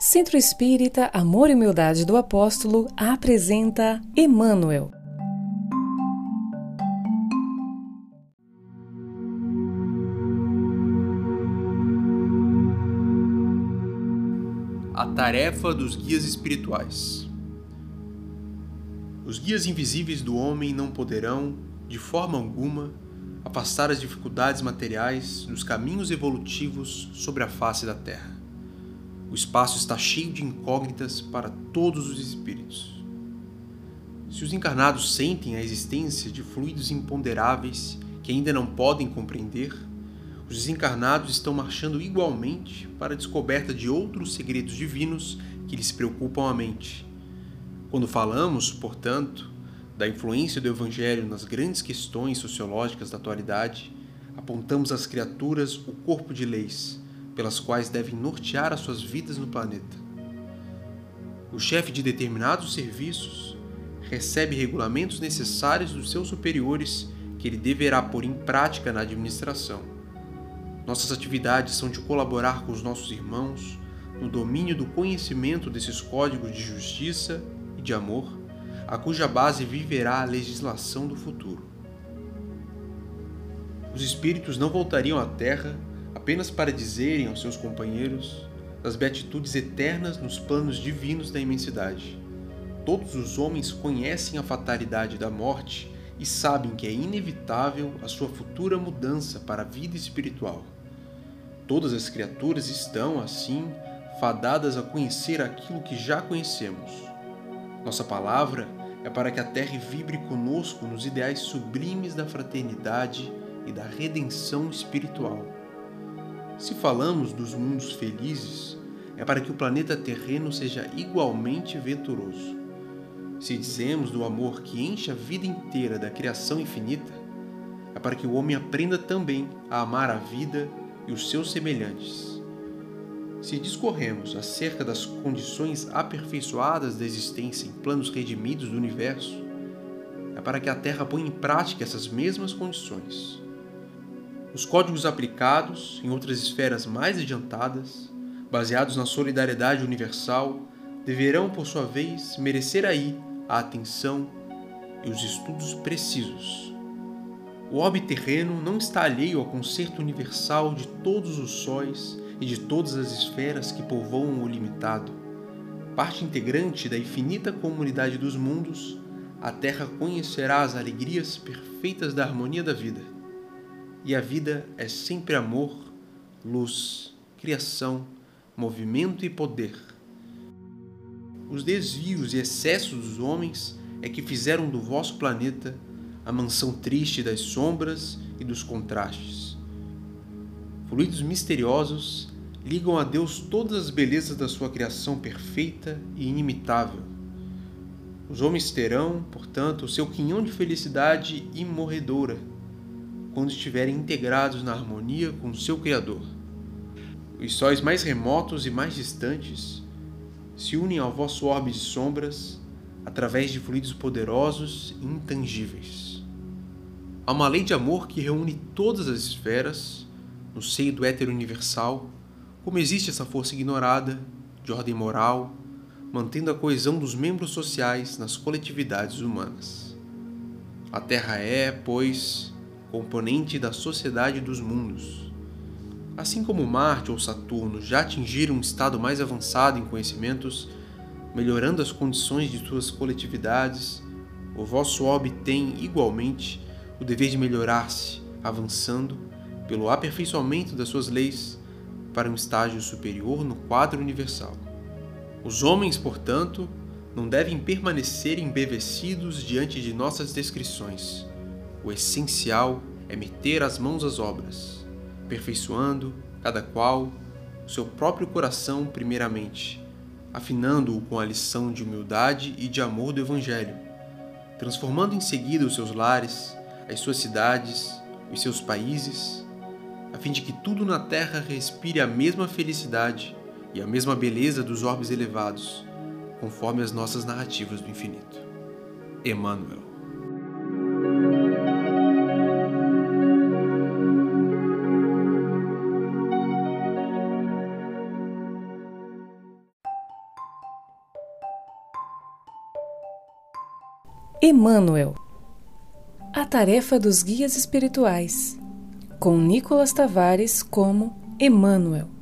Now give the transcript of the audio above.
Centro Espírita Amor e Humildade do Apóstolo apresenta Emmanuel. A tarefa dos guias espirituais. Os guias invisíveis do homem não poderão, de forma alguma, afastar as dificuldades materiais nos caminhos evolutivos sobre a face da Terra. O espaço está cheio de incógnitas para todos os espíritos. Se os encarnados sentem a existência de fluidos imponderáveis que ainda não podem compreender, os desencarnados estão marchando igualmente para a descoberta de outros segredos divinos que lhes preocupam a mente. Quando falamos, portanto, da influência do Evangelho nas grandes questões sociológicas da atualidade, apontamos às criaturas o corpo de leis pelas quais devem nortear as suas vidas no planeta. O chefe de determinados serviços recebe regulamentos necessários dos seus superiores que ele deverá pôr em prática na administração. Nossas atividades são de colaborar com os nossos irmãos no domínio do conhecimento desses códigos de justiça e de amor, a cuja base viverá a legislação do futuro. Os espíritos não voltariam à Terra apenas para dizerem aos seus companheiros das beatitudes eternas nos planos divinos da imensidade. Todos os homens conhecem a fatalidade da morte e sabem que é inevitável a sua futura mudança para a vida espiritual. Todas as criaturas estão, assim, fadadas a conhecer aquilo que já conhecemos. Nossa palavra é para que a terra vibre conosco nos ideais sublimes da fraternidade e da redenção espiritual. Se falamos dos mundos felizes, é para que o planeta terreno seja igualmente venturoso. Se dizemos do amor que enche a vida inteira da criação infinita, é para que o homem aprenda também a amar a vida e os seus semelhantes. Se discorremos acerca das condições aperfeiçoadas da existência em planos redimidos do universo, é para que a Terra ponha em prática essas mesmas condições. Os códigos aplicados em outras esferas mais adiantadas, baseados na solidariedade universal, deverão, por sua vez, merecer aí a atenção e os estudos precisos. O orbe terreno não está alheio ao concerto universal de todos os sóis e de todas as esferas que povoam o limitado. Parte integrante da infinita comunidade dos mundos, a Terra conhecerá as alegrias perfeitas da harmonia da vida e a vida é sempre amor, luz, criação, movimento e poder. Os desvios e excessos dos homens é que fizeram do vosso planeta a mansão triste das sombras e dos contrastes. Fluidos misteriosos ligam a Deus todas as belezas da sua criação perfeita e inimitável. Os homens terão, portanto, o seu quinhão de felicidade imorredoura quando estiverem integrados na harmonia com seu Criador. Os sóis mais remotos e mais distantes se unem ao vosso orbe de sombras através de fluidos poderosos e intangíveis. Há uma lei de amor que reúne todas as esferas no seio do éter universal, como existe essa força ignorada, de ordem moral, mantendo a coesão dos membros sociais nas coletividades humanas. A Terra é, pois, componente da sociedade dos mundos. Assim como Marte ou Saturno já atingiram um estado mais avançado em conhecimentos, melhorando as condições de suas coletividades, o vosso orbe tem, igualmente, o dever de melhorar-se, avançando, pelo aperfeiçoamento das suas leis, para um estágio superior no quadro universal. Os homens, portanto, não devem permanecer embevecidos diante de nossas descrições o essencial é meter as mãos às obras, aperfeiçoando, cada qual, o seu próprio coração primeiramente, afinando-o com a lição de humildade e de amor do Evangelho, transformando em seguida os seus lares, as suas cidades, os seus países, a fim de que tudo na terra respire a mesma felicidade e a mesma beleza dos orbes elevados, conforme as nossas narrativas do infinito. Emmanuel Emmanuel. A tarefa dos guias espirituais, com Nicolas Tavares como Emmanuel.